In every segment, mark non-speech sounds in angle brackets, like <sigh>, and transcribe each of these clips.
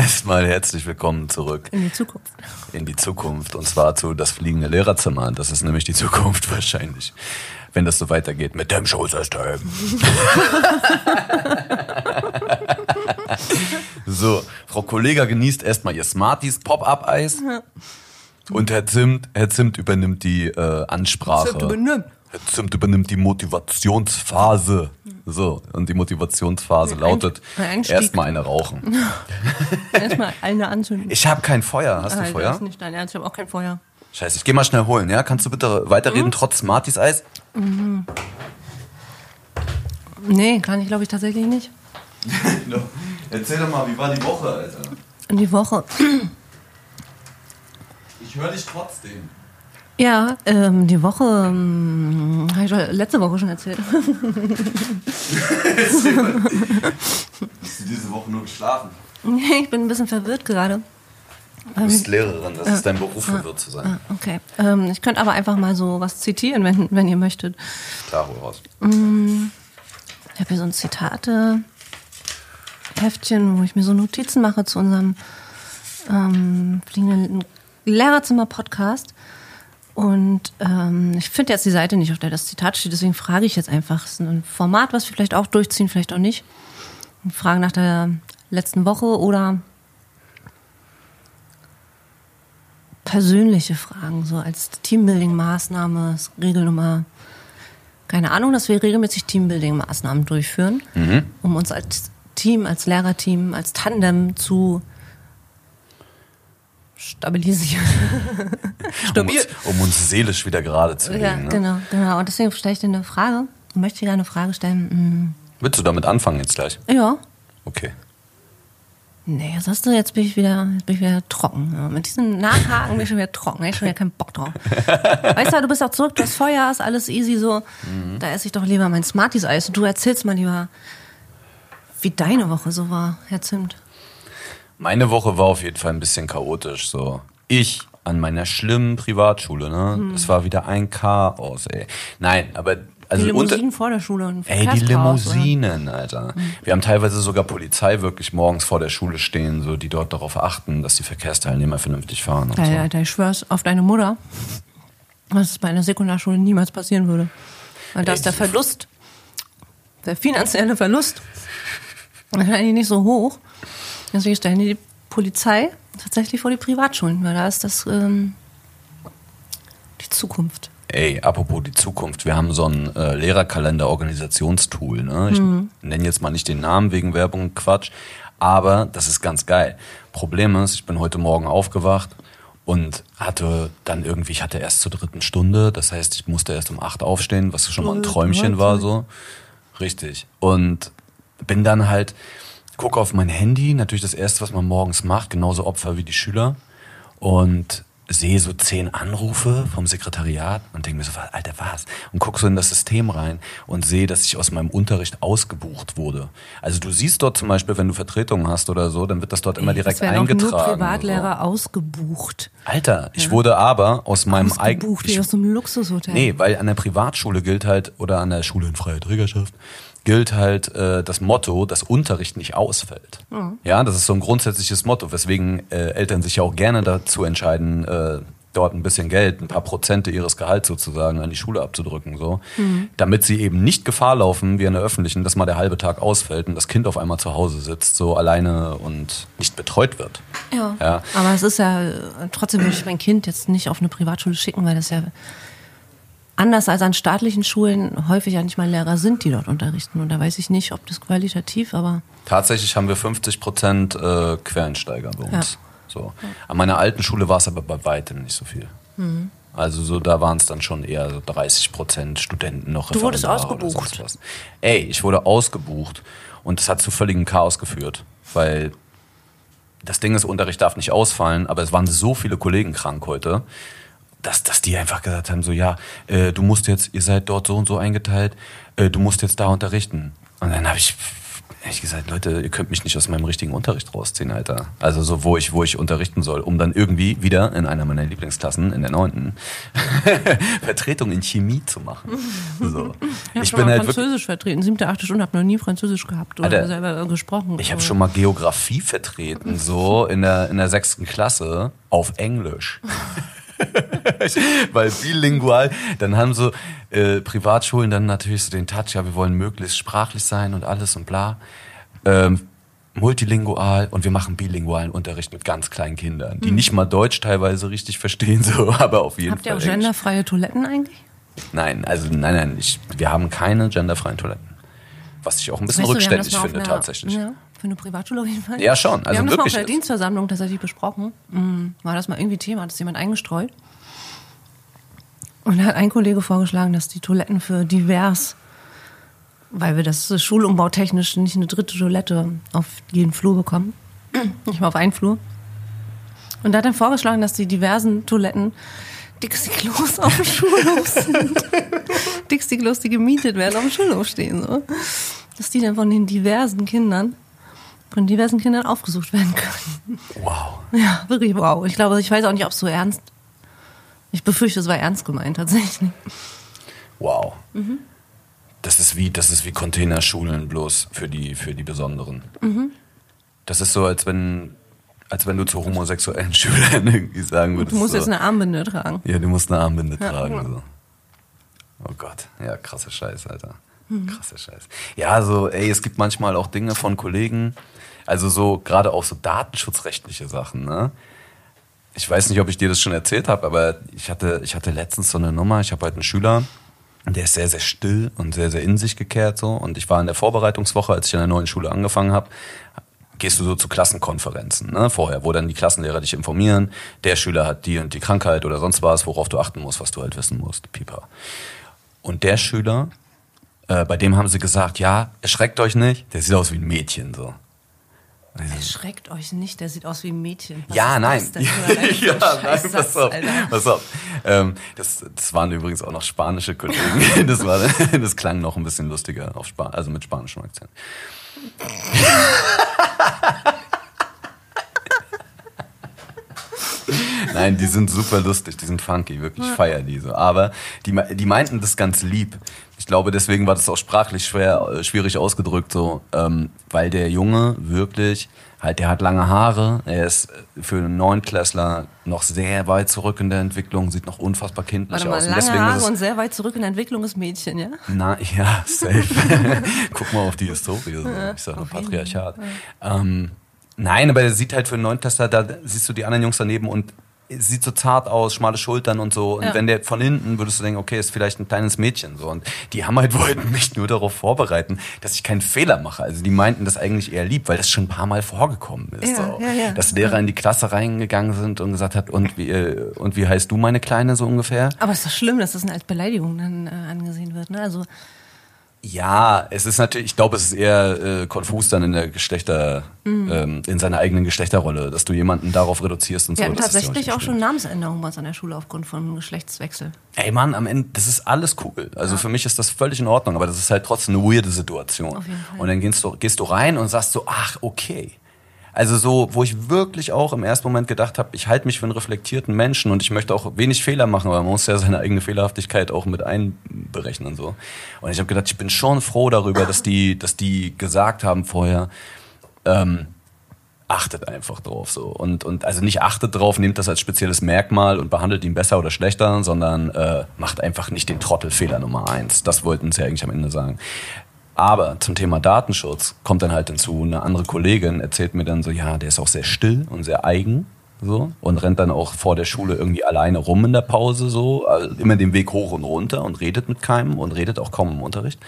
Erstmal herzlich willkommen zurück In die Zukunft. in die Zukunft und zwar zu das fliegende Lehrerzimmer. Das ist nämlich die Zukunft wahrscheinlich, wenn das so weitergeht mit dem Schulsystem. <laughs> so, Frau Kollega genießt erstmal ihr Smarties Pop-Up-Eis und Herr Zimt, Herr Zimt übernimmt die äh, Ansprache. Zimt übernimmt. Herr Zimt übernimmt die Motivationsphase. So, und die Motivationsphase Ein- lautet ein erstmal eine rauchen. <laughs> Erstmal eine anzünden. Ich habe kein Feuer. Hast du Alter, Feuer? ist nicht dein Ernst, ich habe auch kein Feuer. Scheiße, ich geh mal schnell holen, ja? Kannst du bitte weiterreden trotz Smarties Eis? Nee, kann ich glaube ich tatsächlich nicht. <laughs> Erzähl doch mal, wie war die Woche, Alter? Die Woche. Ich höre dich trotzdem. Ja, ähm, die Woche, ähm, habe ich letzte Woche schon erzählt. <laughs> Hast du diese Woche nur geschlafen? Nee, ich bin ein bisschen verwirrt gerade. Du bist Lehrerin, das ist dein Beruf, verwirrt zu sein. Ah, Okay. Ähm, ich könnte aber einfach mal so was zitieren, wenn, wenn ihr möchtet. Klar, hol raus. Ich habe hier so ein Zitate. Heftchen, wo ich mir so Notizen mache zu unserem ähm, fliegenden Lehrerzimmer-Podcast. Und ähm, ich finde jetzt die Seite nicht, auf der das Zitat steht, deswegen frage ich jetzt einfach. Es ist ein Format, was wir vielleicht auch durchziehen, vielleicht auch nicht. Und Fragen nach der letzten Woche oder persönliche Fragen, so als Teambuilding-Maßnahme, Regelnummer keine Ahnung, dass wir regelmäßig Teambuilding-Maßnahmen durchführen, um uns als Team, als Lehrerteam, als Tandem zu stabilisieren. <laughs> Um Stabil. uns, um uns seelisch wieder gerade zu legen. Ja, ne? genau, genau. Und deswegen stelle ich dir eine Frage. Ich möchte dir eine Frage stellen. Willst du damit anfangen jetzt gleich? Ja. Okay. Nee, jetzt hast du, jetzt bin ich wieder, jetzt bin ich wieder trocken. Ja, mit diesem Nachhaken bin ich schon wieder trocken. Ich habe schon wieder keinen Bock drauf. <laughs> Weißt du, du bist auch zurück, du hast Feuer, ist alles easy so. Da esse ich doch lieber mein Smarties-Eis und du erzählst mal lieber, wie deine Woche so war, Herr Zimt. Meine Woche war auf jeden Fall ein bisschen chaotisch. So, ich an meiner schlimmen Privatschule, ne? Es war wieder ein Chaos, ey. Nein, aber also die unter, Limousinen vor der Schule und Ey, die Verkehrschaos, oder? Limousinen, Alter. Wir haben teilweise sogar Polizei wirklich morgens vor der Schule stehen, so die dort darauf achten, dass die Verkehrsteilnehmer vernünftig fahren und Alter, so. Alter, ich schwör's auf deine Mutter, dass es bei einer Sekundarschule niemals passieren würde. Weil da ist der Verlust, der finanzielle Verlust, wahrscheinlich nicht so hoch. Deswegen stellen die die Polizei tatsächlich vor die Privatschulen, weil da ist das ähm, die Zukunft. Ey, apropos die Zukunft, wir haben so ein äh, Lehrerkalender-Organisationstool. Ne? Ich nenne jetzt mal nicht den Namen wegen Werbung und Quatsch, aber das ist ganz geil. Problem ist, ich bin heute Morgen aufgewacht und hatte dann irgendwie, ich hatte erst zur dritten Stunde, das heißt, ich musste erst um acht aufstehen, was schon mal ein Träumchen war so. Richtig. Und bin dann halt, gucke auf mein Handy, natürlich das erste, was man morgens macht, genauso Opfer wie die Schüler. Und sehe so zehn Anrufe vom Sekretariat und denke mir so, Alter, was? Und gucke so in das System rein und sehe, dass ich aus meinem Unterricht ausgebucht wurde. Also du siehst dort zum Beispiel, wenn du Vertretungen hast oder so, dann wird das dort immer direkt es werden auch eingetragen. nur so. Privatlehrer ausgebucht. Alter, ich wurde aber aus meinem eigenen... Ausgebucht, wie aus einem Luxushotel. Nee, weil an der Privatschule gilt halt, oder an der Schule in freier Trägerschaft, gilt halt äh, das Motto, dass Unterricht nicht ausfällt. Ja, das ist so ein grundsätzliches Motto, weswegen äh, Eltern sich ja auch gerne dazu entscheiden, äh, dort ein bisschen Geld, ein paar Prozente ihres Gehalts sozusagen an die Schule abzudrücken, so, damit sie eben nicht Gefahr laufen, wie an der öffentlichen, dass mal der halbe Tag ausfällt und das Kind auf einmal zu Hause sitzt, so alleine und nicht betreut wird. Ja. Ja. Aber es ist ja, äh, trotzdem würde ich mein Kind jetzt nicht auf eine Privatschule schicken, weil das ja anders als an staatlichen Schulen häufig ja nicht mal Lehrer sind, die dort unterrichten. Und da weiß ich nicht, ob das qualitativ, aber Tatsächlich haben wir 50 Prozent äh, Quereinsteiger bei uns. Ja. So. An meiner alten Schule war es aber bei weitem nicht so viel. Mhm. Also so, da waren es dann schon eher so 30 Prozent Studenten noch. Du wurdest ausgebucht. Ey, ich wurde ausgebucht und das hat zu völligem Chaos geführt, weil das Ding ist, Unterricht darf nicht ausfallen, aber es waren so viele Kollegen krank heute, dass, dass die einfach gesagt haben, so ja, äh, du musst jetzt, ihr seid dort so und so eingeteilt, äh, du musst jetzt da unterrichten. Und dann habe ich ehrlich gesagt, Leute, ihr könnt mich nicht aus meinem richtigen Unterricht rausziehen, Alter. Also so, wo ich, wo ich unterrichten soll, um dann irgendwie wieder in einer meiner Lieblingsklassen, in der neunten, <laughs> Vertretung in Chemie zu machen. So. Ich, ich bin halt Französisch vertreten, siebte, achte Stunde, habe noch nie Französisch gehabt oder Alter, selber gesprochen. Ich habe schon mal Geografie vertreten, so in der, in der sechsten Klasse auf Englisch. <laughs> <laughs> Weil bilingual, dann haben so äh, Privatschulen dann natürlich so den Touch, ja, wir wollen möglichst sprachlich sein und alles und bla. Ähm, multilingual und wir machen bilingualen Unterricht mit ganz kleinen Kindern, die mhm. nicht mal Deutsch teilweise richtig verstehen, so, <laughs> aber auf jeden Habt Fall. Habt ihr auch genderfreie Toiletten eigentlich? Nein, also nein, nein, ich, wir haben keine genderfreien Toiletten. Was ich auch ein bisschen weißt du, rückständig finde, einer, tatsächlich. Ja, für eine Privatschule auf jeden Fall. Ja, schon. Also wir haben das mal auf der Dienstversammlung tatsächlich besprochen. Mhm. War das mal irgendwie Thema? Hat das jemand eingestreut? Und da hat ein Kollege vorgeschlagen, dass die Toiletten für divers, weil wir das schulumbautechnisch nicht eine dritte Toilette auf jeden Flur bekommen, nicht mal auf einen Flur. Und da hat er vorgeschlagen, dass die diversen Toiletten Dixie-Klos auf dem Schulhof sind. Dixie-Klos, die gemietet werden, auf dem Schulhof stehen. So. Dass die dann von den diversen Kindern, von diversen Kindern aufgesucht werden können. Wow. Ja, wirklich wow. Ich glaube, ich weiß auch nicht, ob es so ernst ich befürchte, es war ernst gemeint tatsächlich. Wow. Mhm. Das ist wie, das ist wie Containerschulen bloß für die, für die Besonderen. Mhm. Das ist so, als wenn, als wenn du zu homosexuellen <laughs> Schülern irgendwie sagen würdest. Du musst so, jetzt eine Armbinde tragen. Ja, du musst eine Armbinde ja, tragen. So. Oh Gott, ja, krasse Scheiß, Alter. Mhm. Krasse Scheiß. Ja, so, ey, es gibt manchmal auch Dinge von Kollegen, also so, gerade auch so datenschutzrechtliche Sachen, ne? ich weiß nicht, ob ich dir das schon erzählt habe, aber ich hatte, ich hatte letztens so eine Nummer. Ich habe heute einen Schüler, der ist sehr, sehr still und sehr, sehr in sich gekehrt so. Und ich war in der Vorbereitungswoche, als ich an der neuen Schule angefangen habe, gehst du so zu Klassenkonferenzen, ne, vorher, wo dann die Klassenlehrer dich informieren, der Schüler hat die und die Krankheit oder sonst was, worauf du achten musst, was du halt wissen musst, pipa. Und der Schüler, äh, bei dem haben sie gesagt, ja, erschreckt euch nicht, der sieht aus wie ein Mädchen, so. Erschreckt euch nicht, der sieht aus wie ein Mädchen. Was ja, nein. <laughs> ja, nein, pass auf. Pass auf. Ähm, das, das waren übrigens auch noch spanische Kollegen. <laughs> Das, war, das klang noch ein bisschen lustiger, auf Span also mit spanischem Akzent. <laughs> Nein, die sind super lustig, die sind funky, wirklich feier die so. Aber die, die meinten das ganz lieb. Ich glaube, deswegen war das auch sprachlich schwer, äh, schwierig ausgedrückt, so, ähm, weil der Junge wirklich, halt, der hat lange Haare, er ist für einen Neunklässler noch sehr weit zurück in der Entwicklung, sieht noch unfassbar kindlich Warte mal, aus. Und lange Haare und sehr weit zurück in der Entwicklung ist Mädchen, ja? Na, ja, safe. <laughs> Guck mal auf die Historie, so. ich sag nur Patriarchat. Ja. Ähm, Nein, aber er sieht halt für einen Neunklässler, da siehst du die anderen Jungs daneben und sieht so zart aus, schmale Schultern und so. Und ja. wenn der von hinten würdest du denken, okay, ist vielleicht ein kleines Mädchen so. Und die haben halt <laughs> wollten mich nur darauf vorbereiten, dass ich keinen Fehler mache. Also die meinten das eigentlich eher lieb, weil das schon ein paar Mal vorgekommen ist. Ja, so. ja, dass Lehrer in die Klasse reingegangen sind und gesagt hat, und wie, äh, und wie heißt du meine Kleine so ungefähr? Aber es ist doch schlimm, dass das als Beleidigung dann äh, angesehen wird. Ne? Also ja, es ist natürlich, ich glaube, es ist eher äh, konfus dann in der Geschlechter, mhm. ähm, in seiner eigenen Geschlechterrolle, dass du jemanden darauf reduzierst und Wir so. Wir hatten tatsächlich ja auch, schon Namensänderungen bei uns an der Schule aufgrund von Geschlechtswechsel. Ey Mann, am Ende, das ist alles cool. Also ja. für mich ist das völlig in Ordnung, aber das ist halt trotzdem eine weirde Situation. Und dann gehst du, gehst du rein und sagst so, ach, okay. Also so, wo ich wirklich auch im ersten Moment gedacht habe, ich halte mich für einen reflektierten Menschen und ich möchte auch wenig Fehler machen, weil man muss ja seine eigene Fehlerhaftigkeit auch mit einberechnen so. Und ich habe gedacht, ich bin schon froh darüber, dass die, dass die gesagt haben vorher, ähm, achtet einfach drauf so und und also nicht achtet drauf, nehmt das als spezielles Merkmal und behandelt ihn besser oder schlechter, sondern äh, macht einfach nicht den Trottelfehler Nummer eins. Das wollten sie eigentlich am Ende sagen. Aber zum Thema Datenschutz kommt dann halt hinzu, eine andere Kollegin erzählt mir dann so, ja, der ist auch sehr still und sehr eigen. So, und rennt dann auch vor der Schule irgendwie alleine rum in der Pause, so, also immer den Weg hoch und runter und redet mit keinem und redet auch kaum im Unterricht.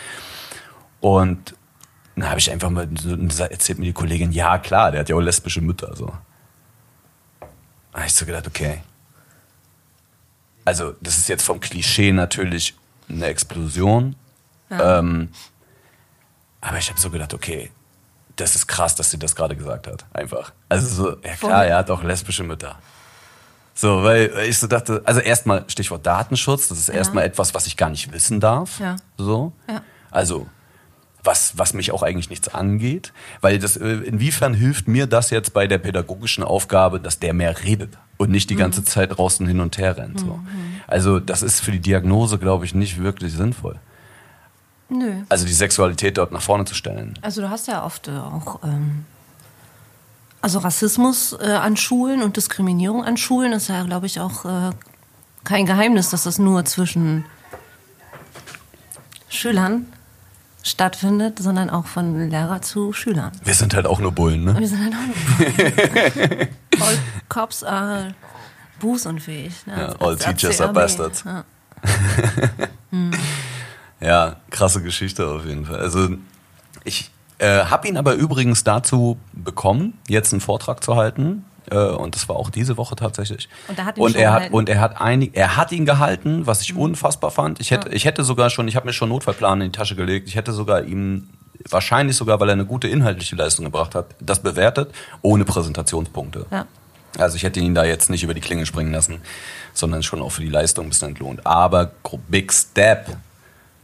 Und dann habe ich einfach mal, erzählt mir die Kollegin, ja klar, der hat ja auch lesbische Mütter, so. Da habe ich so gedacht, okay. Also, das ist jetzt vom Klischee natürlich eine Explosion. Ja. Ähm, aber ich habe so gedacht, okay, das ist krass, dass sie das gerade gesagt hat. Einfach. Also so, ja klar, er hat auch lesbische Mütter. So, weil ich so dachte, also erstmal Stichwort Datenschutz, das ist ja. erstmal etwas, was ich gar nicht wissen darf. Ja. So. Ja. Also, was, was mich auch eigentlich nichts angeht. Weil das, äh, inwiefern hilft mir das jetzt bei der pädagogischen Aufgabe, dass der mehr redet und nicht die ganze Zeit draußen hin und her rennt. So. Also das ist für die Diagnose, glaube ich, nicht wirklich sinnvoll. Nö. Also die Sexualität dort nach vorne zu stellen. Also du hast ja oft äh, auch ähm, also Rassismus äh, an Schulen und Diskriminierung an Schulen ist ja, glaube ich, auch äh, kein Geheimnis, dass das nur zwischen Schülern stattfindet, sondern auch von Lehrer zu Schülern. Wir sind halt auch nur Bullen, ne? Wir sind halt auch nur <laughs> All cops are bußunfähig. Ne? Ja, all als teachers are bastards. Ja. <laughs> Ja, krasse Geschichte auf jeden Fall. Also ich äh, habe ihn aber übrigens dazu bekommen, jetzt einen Vortrag zu halten. Äh, und das war auch diese Woche tatsächlich. Und er hat ihn und er hat gehalten? und er hat einig, er hat ihn gehalten, was Mhm. ich unfassbar fand. Ich hätte, ich hätte sogar schon, ich habe mir schon Notfallplan in die Tasche gelegt. Ich hätte sogar ihm wahrscheinlich sogar, weil er eine gute inhaltliche Leistung gebracht hat, das bewertet ohne Präsentationspunkte. Ja. Also ich hätte ihn da jetzt nicht über die Klinge springen lassen, sondern schon auch für die Leistung ein bisschen entlohnt. Aber Big Step,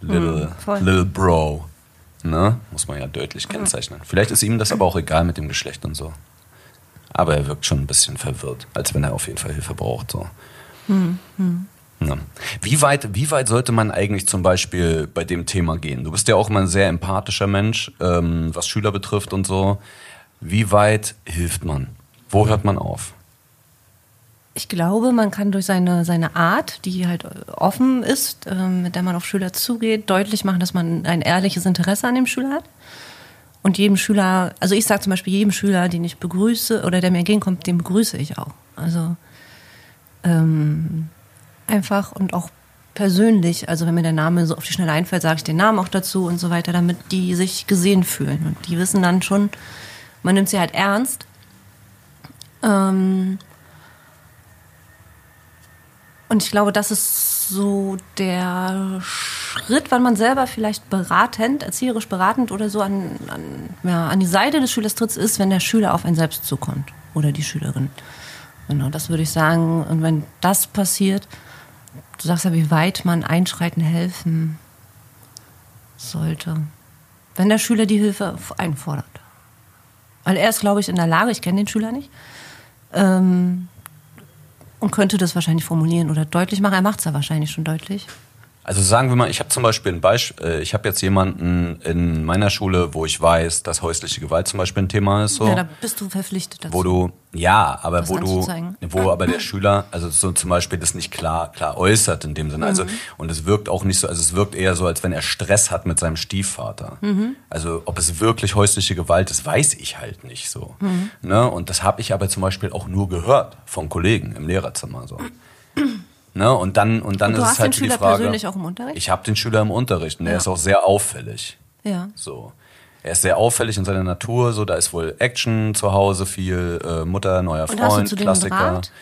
Little, Mhm, voll. little Bro, ne? muss man ja deutlich kennzeichnen. Vielleicht ist ihm das aber auch egal mit dem Geschlecht und so. Aber er wirkt schon ein bisschen verwirrt, als wenn er auf jeden Fall Hilfe braucht. So. Ja. Wie, weit, wie weit sollte man eigentlich zum Beispiel bei dem Thema gehen? Du bist ja auch mal ein sehr empathischer Mensch, ähm, was Schüler betrifft und so. Wie weit hilft man? Wo hört man auf? Ich glaube, man kann durch seine, seine Art, die halt offen ist, ähm, mit der man auf Schüler zugeht, deutlich machen, dass man ein ehrliches Interesse an dem Schüler hat. Und jedem Schüler, also ich sage zum Beispiel jedem Schüler, den ich begrüße oder der mir entgegenkommt, den begrüße ich auch. Also ähm, einfach und auch persönlich, also wenn mir der Name so auf die Schnelle einfällt, sage ich den Namen auch dazu und so weiter, damit die sich gesehen fühlen. Und die wissen dann schon, man nimmt sie halt ernst. Ähm, und ich glaube, das ist so der Schritt, wann man selber vielleicht beratend, erzieherisch beratend oder so an, an, ja, an die Seite des Schülers tritt, ist, wenn der Schüler auf einen selbst zukommt oder die Schülerin. Genau, das würde ich sagen. Und wenn das passiert, du sagst ja, wie weit man einschreiten, helfen sollte. Wenn der Schüler die Hilfe einfordert. Weil er ist, glaube ich, in der Lage, ich kenne den Schüler nicht, ähm, und könnte das wahrscheinlich formulieren oder deutlich machen. Er macht es ja wahrscheinlich schon deutlich. Also sagen wir mal, ich habe zum Beispiel ein Beispiel, ich habe jetzt jemanden in meiner Schule, wo ich weiß, dass häusliche Gewalt zum Beispiel ein Thema ist. So. Ja, da bist du verpflichtet dazu. wo du ja, aber Was wo du, anzuzeigen. wo aber der Schüler, also so zum Beispiel das nicht klar klar äußert in dem Sinne, also Mhm. und es wirkt auch nicht so, also es wirkt eher so, als wenn er Stress hat mit seinem Stiefvater. Mhm. Also ob es wirklich häusliche Gewalt ist, weiß ich halt nicht so. Mhm. Ne? Und das habe ich aber zum Beispiel auch nur gehört von Kollegen im Lehrerzimmer so. Ne? Und dann und dann Und ist es halt den für die Schüler Frage. persönlich auch im Unterricht? Ich habe den Schüler im Unterricht und der Ja. ist auch sehr auffällig. Ja. So. Er ist sehr auffällig in seiner Natur, so da ist wohl Action zu Hause, viel äh, Mutter, neuer Und hast du Freund, zu dem Klassiker. Draht?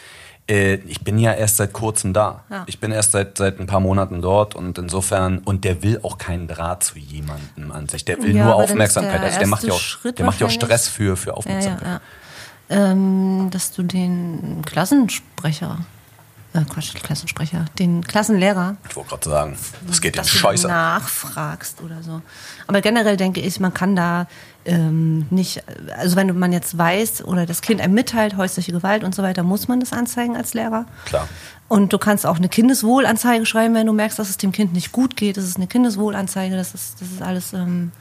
Äh, ich bin ja erst seit kurzem da. Ja. Ich bin erst seit seit ein paar Monaten dort und insofern und der will auch keinen Draht zu jemandem an sich. Der will Ja, nur Aufmerksamkeit. der Also der macht ja auch, Schritt der macht ja auch Stress für für Aufmerksamkeit. ja. Ähm, dass du den Klassensprecher, äh, Quatsch, Klassensprecher, den Klassenlehrer, Ich wollte gerade sagen, das geht den Scheiße. an. nachfragst oder so. Aber generell denke ich, man kann da ähm, nicht, also wenn man jetzt weiß oder das Kind einem mitteilt, häusliche Gewalt und so weiter, muss man das anzeigen als Lehrer. Klar. Und du kannst auch eine Kindeswohlanzeige schreiben, wenn du merkst, dass es dem Kind nicht gut geht. Das ist eine Kindeswohlanzeige, das ist, das ist alles. Ähm,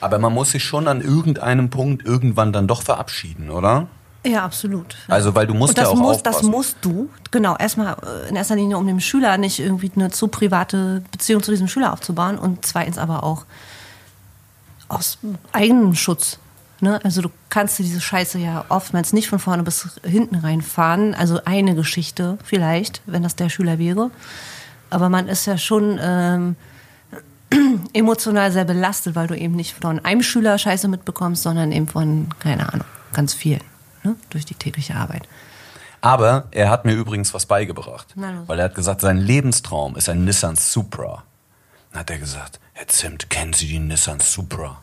Aber man muss sich schon an irgendeinem Punkt irgendwann dann doch verabschieden, oder? Ja, absolut. Also, weil du musst das ja auch muss, das aufpassen. musst du, genau, erstmal äh, in erster Linie, um dem Schüler nicht irgendwie eine zu private Beziehung zu diesem Schüler aufzubauen und zweitens aber auch aus eigenem Schutz. Ne? Also du kannst dir diese Scheiße ja oftmals nicht von vorne bis hinten reinfahren. Also eine Geschichte vielleicht, wenn das der Schüler wäre. Aber man ist ja schon ähm, <clears throat> emotional sehr belastet, weil du eben nicht von einem Schüler Scheiße mitbekommst, sondern eben von, keine Ahnung, ganz vielen. Ne? Durch die tägliche Arbeit. Aber er hat mir übrigens was beigebracht. Weil er hat gesagt, sein Lebenstraum ist ein Nissan Supra. Dann hat er gesagt, Herr Zimt, kennen Sie den Nissan Supra?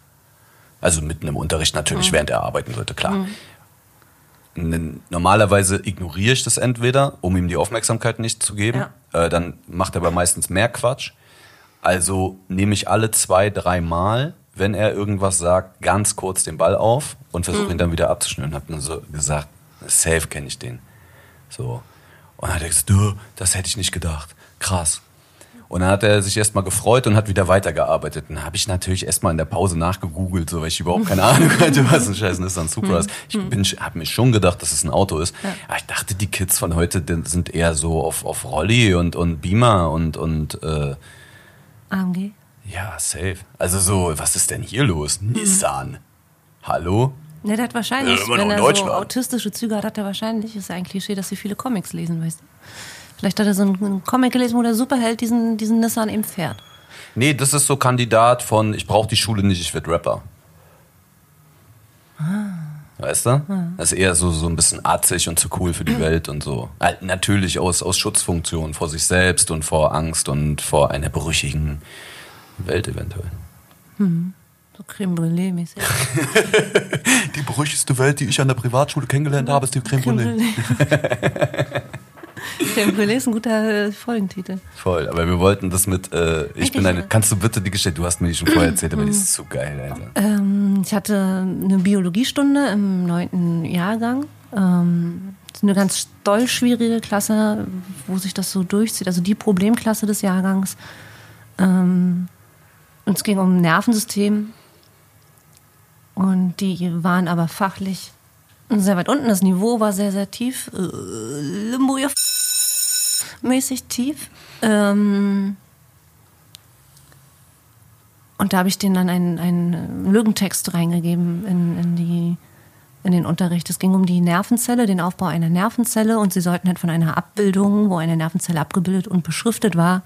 Also mitten im Unterricht natürlich, während er arbeiten sollte, klar. N- Normalerweise ignoriere ich das entweder, um ihm die Aufmerksamkeit nicht zu geben. Äh, dann macht er aber meistens mehr Quatsch. Also nehme ich alle zwei, drei Mal wenn er irgendwas sagt, ganz kurz den Ball auf und versuche Mhm. ihn dann wieder abzuschnüren. Hab dann so gesagt, safe kenne ich den. So. Und dann hat er gesagt, das hätte ich nicht gedacht. Krass. Und dann hat er sich erstmal gefreut und hat wieder weitergearbeitet. Dann habe ich natürlich erstmal in der Pause nachgegoogelt, so weil ich überhaupt keine Ahnung <laughs> hatte, was ein scheiß Nissan Supra ist. Ich bin, habe mir schon gedacht, dass es ein Auto ist. Aber ich dachte, die Kids von heute sind eher so auf, auf Rolli und, und Beamer und, und äh, AMG. Ja, safe. Also so, was ist denn hier los? Nissan. Hallo? Ne, der hat wahrscheinlich, Ja, noch wenn er so autistische Züge hat, hat er wahrscheinlich, ist ja ein Klischee, dass sie viele Comics lesen, weißt du. Vielleicht hat er so einen, Comic gelesen, wo der Superheld diesen, diesen Nissan eben fährt. Nee, das ist so Kandidat von, ich brauche die Schule nicht, ich werde Rapper. Weißt du? Das ist eher so, so ein bisschen atzig und zu cool für die <clears throat> Welt und so. Halt natürlich aus, aus Schutzfunktion vor sich selbst und vor Angst und vor einer brüchigen Welt eventuell. So Creme Brûlée mäßig. <laughs> Die brüchigste Welt, die ich an der Privatschule kennengelernt habe, ist die Creme Brûlée. <laughs> Creme Brûlée ist ein guter äh, Folgentitel. Voll, aber wir wollten das mit, äh, ich Eigentlich bin eine, kannst du bitte die Geschichte, du hast mir die schon vorher <clears throat> erzählt, aber die ist zu geil, Alter. Ähm, ich hatte eine Biologiestunde im neunten Jahrgang. Ähm, das ist eine ganz doll schwierige Klasse, wo sich das so durchzieht. Also die Problemklasse des Jahrgangs. Ähm, und es ging um Nervensystem. Und die waren aber fachlich sehr weit unten. Das Niveau war sehr, sehr tief. Äh, Limbo mäßig tief. Ähm, und da habe ich denen dann einen, einen Lügentext reingegeben in, in, die, in den Unterricht. Es ging um die Nervenzelle, den Aufbau einer Nervenzelle und sie sollten halt von einer Abbildung, wo eine Nervenzelle abgebildet und beschriftet war,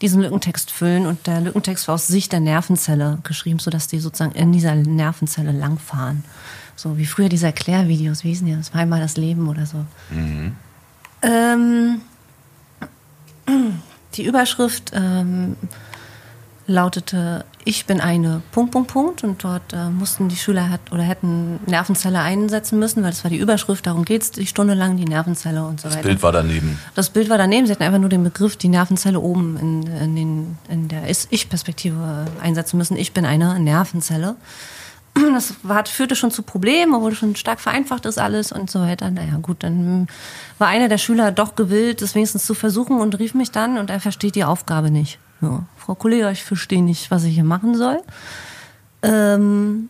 diesen Lückentext füllen. Und der Lückentext war aus Sicht der Nervenzelle geschrieben, sodass die sozusagen in dieser Nervenzelle langfahren. So wie früher diese Erklärvideos, wie hießen die? Das war einmal das Leben oder so. Ähm, die Überschrift ähm, lautete Ich bin eine Punkt, Punkt, Punkt. Und dort äh, mussten die Schüler hat, oder hätten Nervenzelle einsetzen müssen, weil das war die Überschrift, darum geht es die Stunde lang, die Nervenzelle und so Das weiter. Bild war daneben. Das Bild war daneben, sie hatten einfach nur den Begriff, die Nervenzelle oben in, in, den, in der Ich-Perspektive einsetzen müssen. Ich bin eine Nervenzelle. <clears throat> Das war, führte schon zu Problemen, obwohl schon stark vereinfacht ist alles und so weiter. Naja, gut, dann war einer der Schüler doch gewillt, das wenigstens zu versuchen und rief mich dann und er versteht die Aufgabe nicht. Ja, Frau Kollega, ich verstehe nicht, was ich hier machen soll. Ähm,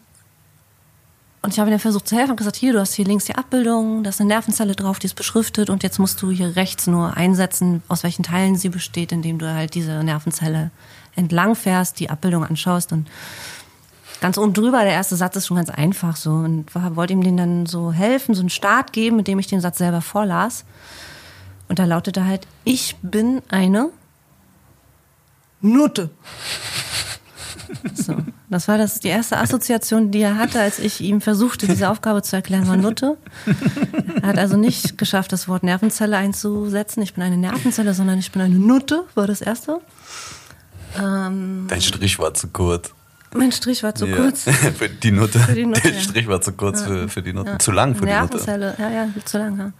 und ich habe ihm versucht zu helfen und gesagt, hier, du hast hier links die Abbildung, da ist eine Nervenzelle drauf, die ist beschriftet und jetzt musst du hier rechts nur einsetzen, aus welchen Teilen sie besteht, indem du halt diese Nervenzelle entlang fährst, die Abbildung anschaust und ganz oben drüber, der erste Satz ist schon ganz einfach so und wollte ihm den dann so helfen, so einen Start geben, mit dem ich den Satz selber vorlas. Und da lautete halt, ich bin eine Nutte. So, das war das, die erste Assoziation, die er hatte, als ich ihm versuchte, diese Aufgabe zu erklären, war Nutte. Er hat also nicht geschafft, das Wort Nervenzelle einzusetzen. Ich bin eine Nervenzelle, sondern ich bin eine Nutte, war das erste. Ähm, Dein Strich war zu kurz. mein Strich war zu Ja. kurz. <laughs> für die Nutte. Für die Nutte, Der ja. Strich war zu kurz für, für die Nutte. Zu lang für die Nutte. Nervenzelle, ja, ja, zu lang, ja.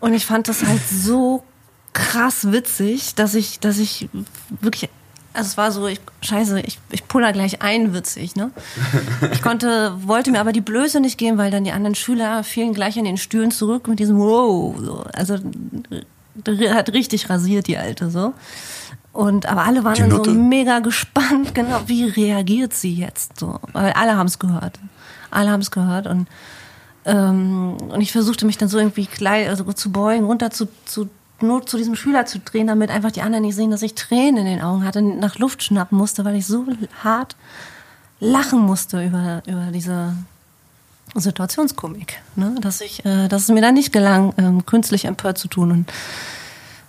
Und ich fand das halt so krass witzig, dass ich, dass ich wirklich, also es war so, ich, scheiße, ich, ich puller gleich ein, witzig, ne? <laughs> Ich konnte, wollte mir aber die Blöße nicht geben, weil dann die anderen Schüler fielen gleich in den Stühlen zurück mit diesem Wow, so. also hat richtig rasiert, die Alte, so. Und, aber alle waren dann so mega gespannt, genau, wie reagiert sie jetzt, so. Weil alle haben es gehört. Alle haben es gehört und, ähm, und ich versuchte mich dann so irgendwie gleich, also zu beugen, runter zu, zu, nur zu diesem Schüler zu drehen, damit einfach die anderen nicht sehen, dass ich Tränen in den Augen hatte, nach Luft schnappen musste, weil ich so hart lachen musste über, über diese Situationskomik, ne? dass ich, äh, dass es mir dann nicht gelang, ähm, künstlich empört zu tun und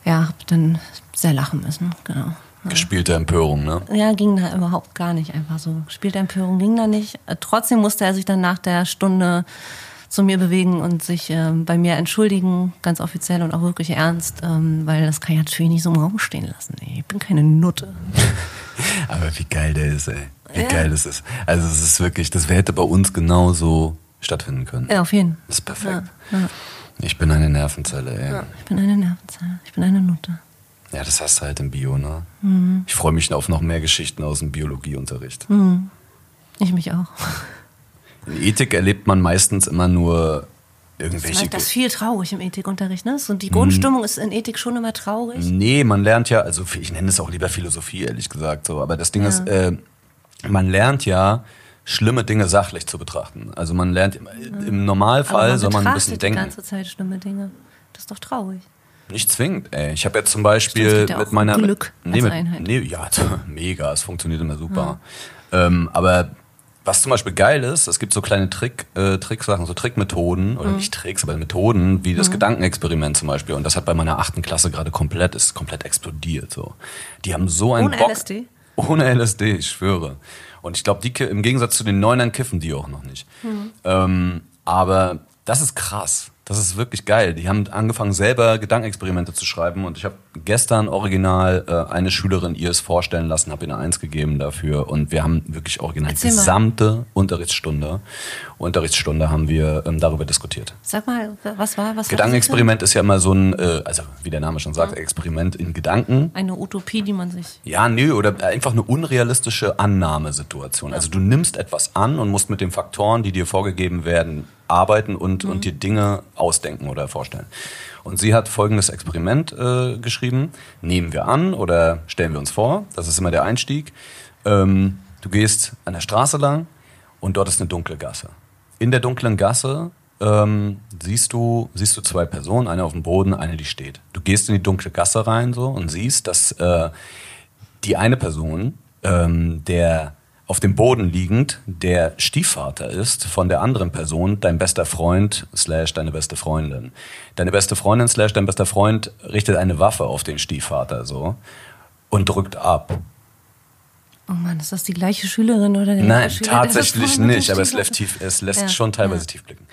ja, hab dann sehr lachen müssen, genau. Gespielte Empörung, ne? Ja, ging da überhaupt gar nicht einfach so. Spielte Empörung ging da nicht. Äh, Trotzdem musste er sich dann nach der Stunde zu mir bewegen und sich ähm, bei mir entschuldigen, ganz offiziell und auch wirklich ernst, ähm, weil das kann ich natürlich nicht so im Raum stehen lassen. Ey. Ich bin keine Nutte. <laughs> Aber wie geil der ist, ey. Wie Ja. geil das ist. Also es ist wirklich, das hätte bei uns genauso stattfinden können. Ja, auf jeden. Das ist perfekt. Ja, ja. Ich bin eine Nervenzelle, ey. Ich bin eine Nervenzelle. Ich bin eine Nutte. Ja, das hast du halt im Bio, ne? Mhm. Ich freue mich auf noch mehr Geschichten aus dem Biologieunterricht. Ich mich auch. In Ethik erlebt man meistens immer nur irgendwelche. Das ist viel traurig im Ethikunterricht, ne? Und die Grundstimmung ist in Ethik schon immer traurig. Nee, man lernt ja, also ich nenne es auch lieber Philosophie, ehrlich gesagt, so. Aber das Ding ist, äh, man lernt ja, schlimme Dinge sachlich zu betrachten. Also man lernt im, im Normalfall Aber soll man ein bisschen die denken. ganze Zeit schlimme Dinge. Das ist doch traurig. Nicht zwingend, ey. Ich habe jetzt zum Beispiel ja mit meiner Glück nee, als mit, Einheit. nee, ja, <laughs> mega, es funktioniert immer super. Ähm, aber was zum Beispiel geil ist, es gibt so kleine Trick, äh, Tricksachen, so Trickmethoden, Mhm. oder nicht Tricks, aber Methoden, wie das Gedankenexperiment zum Beispiel. Und das hat bei meiner achten Klasse gerade komplett, ist komplett explodiert. So. Die haben so einen Ohne Bock. LSD? Ohne LSD, ich schwöre. Und ich glaube, die im Gegensatz zu den Neunern kiffen die auch noch nicht. Ähm, aber das ist krass. Das ist wirklich geil. Die haben angefangen, selber Gedankenexperimente zu schreiben. Und ich habe gestern original äh, eine Schülerin ihr es vorstellen lassen, habe ihr eine Eins gegeben dafür. Und wir haben wirklich original die gesamte Unterrichtsstunde, Unterrichtsstunde haben wir ähm, darüber diskutiert. Sag mal, was war, was war Gedankenexperiment ist ja immer so ein, äh, also wie der Name schon sagt, Experiment in Gedanken. Eine Utopie, die man sich. Ja, nö, oder einfach eine unrealistische Annahmesituation. Also du nimmst etwas an und musst mit den Faktoren, die dir vorgegeben werden, arbeiten und, und dir Dinge ausdenken oder vorstellen. Und sie hat folgendes Experiment äh, geschrieben. Nehmen wir an oder stellen wir uns vor, das ist immer der Einstieg. Ähm, du gehst an der Straße lang und dort ist eine dunkle Gasse. In der dunklen Gasse ähm, siehst du siehst du zwei Personen, eine auf dem Boden, eine die steht. Du gehst in die dunkle Gasse rein so und siehst, dass äh, die eine Person, ähm, der auf dem Boden liegend der Stiefvater ist von der anderen Person, dein bester Freund slash deine beste Freundin. Deine beste Freundin slash dein bester Freund richtet eine Waffe auf den Stiefvater so und drückt ab. Oh Mann, ist das die gleiche Schülerin oder der Nein, gleiche Schüler, tatsächlich nicht, aber es lässt, tief, es lässt Ja, schon teilweise ja. tief blicken.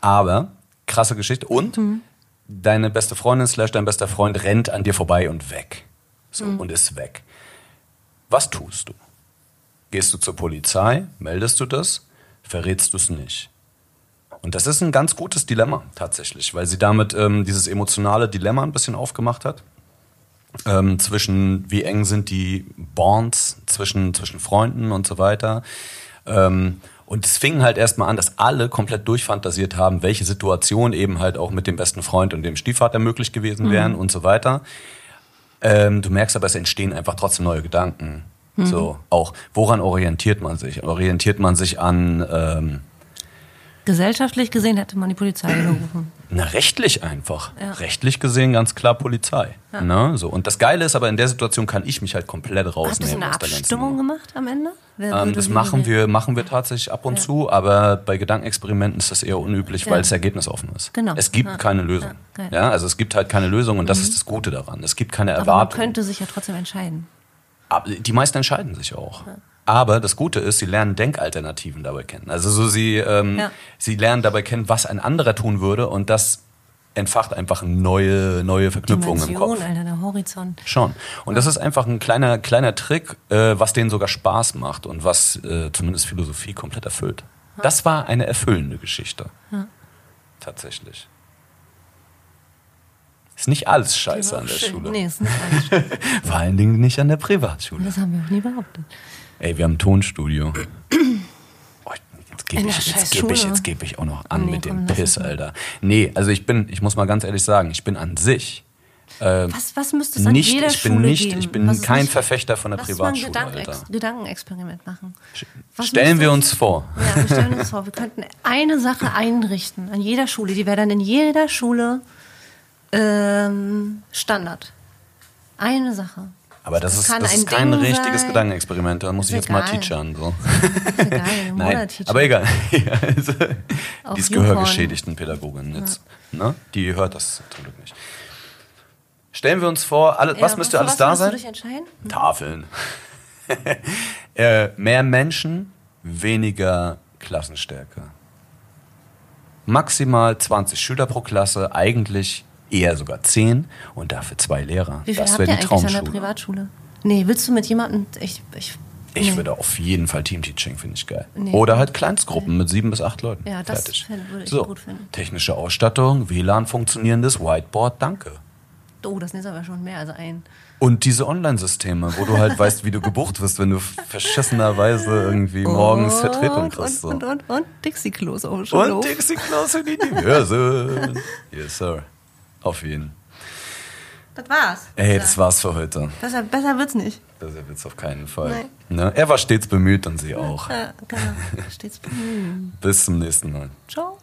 Aber krasse Geschichte und Mhm. deine beste Freundin slash dein bester Freund rennt an dir vorbei und weg. So, Mhm. und ist weg. Was tust du? Gehst du zur Polizei, meldest du das, verrätst du es nicht? Und das ist ein ganz gutes Dilemma tatsächlich, weil sie damit ähm, dieses emotionale Dilemma ein bisschen aufgemacht hat. Ähm, zwischen wie eng sind die Bonds zwischen, zwischen Freunden und so weiter. Ähm, und es fing halt erstmal an, dass alle komplett durchfantasiert haben, welche Situationen eben halt auch mit dem besten Freund und dem Stiefvater möglich gewesen wären und so weiter. Ähm, du merkst aber, es entstehen einfach trotzdem neue Gedanken. So, auch, woran orientiert man sich? Orientiert man sich an, ähm, Gesellschaftlich gesehen hätte man die Polizei <clears throat> gerufen. Na, rechtlich einfach. Ja. Rechtlich gesehen ganz klar Polizei. Ne? So. Und das Geile ist aber, in der Situation kann ich mich halt komplett rausnehmen. eine aus der ganzen Abstimmung gemacht am Ende? Ähm, das machen wir, machen wir tatsächlich ab und zu, aber bei Gedankenexperimenten ist das eher unüblich, Ja. weil es ergebnisoffen ist. Genau. Es gibt Ja. keine Lösung. Ja. Ja, also es gibt halt keine Lösung und das ist das Gute daran. Es gibt keine Aber man Erwartung. könnte sich ja trotzdem entscheiden. Die meisten entscheiden sich auch. Aber das Gute ist, sie lernen Denkalternativen dabei kennen. Also so sie, ähm, Ja. sie lernen dabei kennen, was ein anderer tun würde und das entfacht einfach neue, neue Verknüpfungen im Kopf. Dimension, Alter, der Horizont. Schon. Und das ist einfach ein kleiner, kleiner Trick, äh, was denen sogar Spaß macht und was äh, zumindest Philosophie komplett erfüllt. Das war eine erfüllende Geschichte. Tatsächlich. Ist nicht alles scheiße an der Schön. Schule. Nee, ist nicht alles schön. <laughs> Vor allen Dingen nicht an der Privatschule. Das haben wir auch nie behauptet. Ey, wir haben ein Tonstudio. Oh, jetzt gebe ich, jetzt geb ich, jetzt geb ich auch noch an Nee, mit dem komm, lass Piss. Alter. Nee, also ich bin, ich muss mal ganz ehrlich sagen, ich bin an sich Was, was müsste es an nicht, jeder ich bin Schule nicht, geben? ich bin Was kein nicht- Verfechter von der Lass uns mal ein Privatschule, Alter. Gedankenexperiment machen. Was Stellen wir uns vor. Ja, wir stellen uns vor, wir könnten eine Sache einrichten an jeder Schule. Die wäre dann in jeder Schule ähm, Standard. Eine Sache. Aber das, ist, kann das ist kein Ding richtiges sein. Gedankenexperiment. Da muss Ist ich jetzt mal egal. teachern. So. Ist egal, <laughs> Nein, aber egal. <laughs> Ja, also, die ist gehörgeschädigten Pädagogin jetzt. Ne? Die hört das zum Glück nicht. Stellen wir uns vor, alle, was Ja, müsste für alles was da sein? Du dich entscheiden? Tafeln. <laughs> äh, mehr Menschen, weniger Klassenstärke. Maximal 20 Schüler pro Klasse, eigentlich eher sogar 10 und dafür zwei Lehrer. Wie viel das habt wäre ihr die eigentlich an der Traumschule. Privatschule? Nee, willst du mit jemandem. Ich, ich, Ich nee. würde auf jeden Fall Teamteaching, finde ich geil. Nee. Oder halt Kleinstgruppen mit sieben bis acht Leuten. Ja, das Fertig. würde ich so, gut finden. Technische Ausstattung, WLAN funktionierendes Whiteboard, danke. Oh, das ist aber schon mehr als ein. Und diese Online-Systeme, wo du halt <laughs> weißt, wie du gebucht wirst, wenn du verschissenerweise irgendwie morgens Vertretung kriegst. So. Und, und, und, und Dixie-Klos auf dem Und. Dixie-Klos in die Diverse. <laughs> Yes, sir. Auf jeden. Das war's. Ey, das war's für heute. Besser, besser wird's nicht. Besser wird's auf keinen Fall. Ne? Er war stets bemüht und sie auch. Ja, genau. Stets bemüht. <laughs> Bis zum nächsten Mal. Ciao.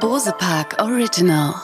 Bose Park Original.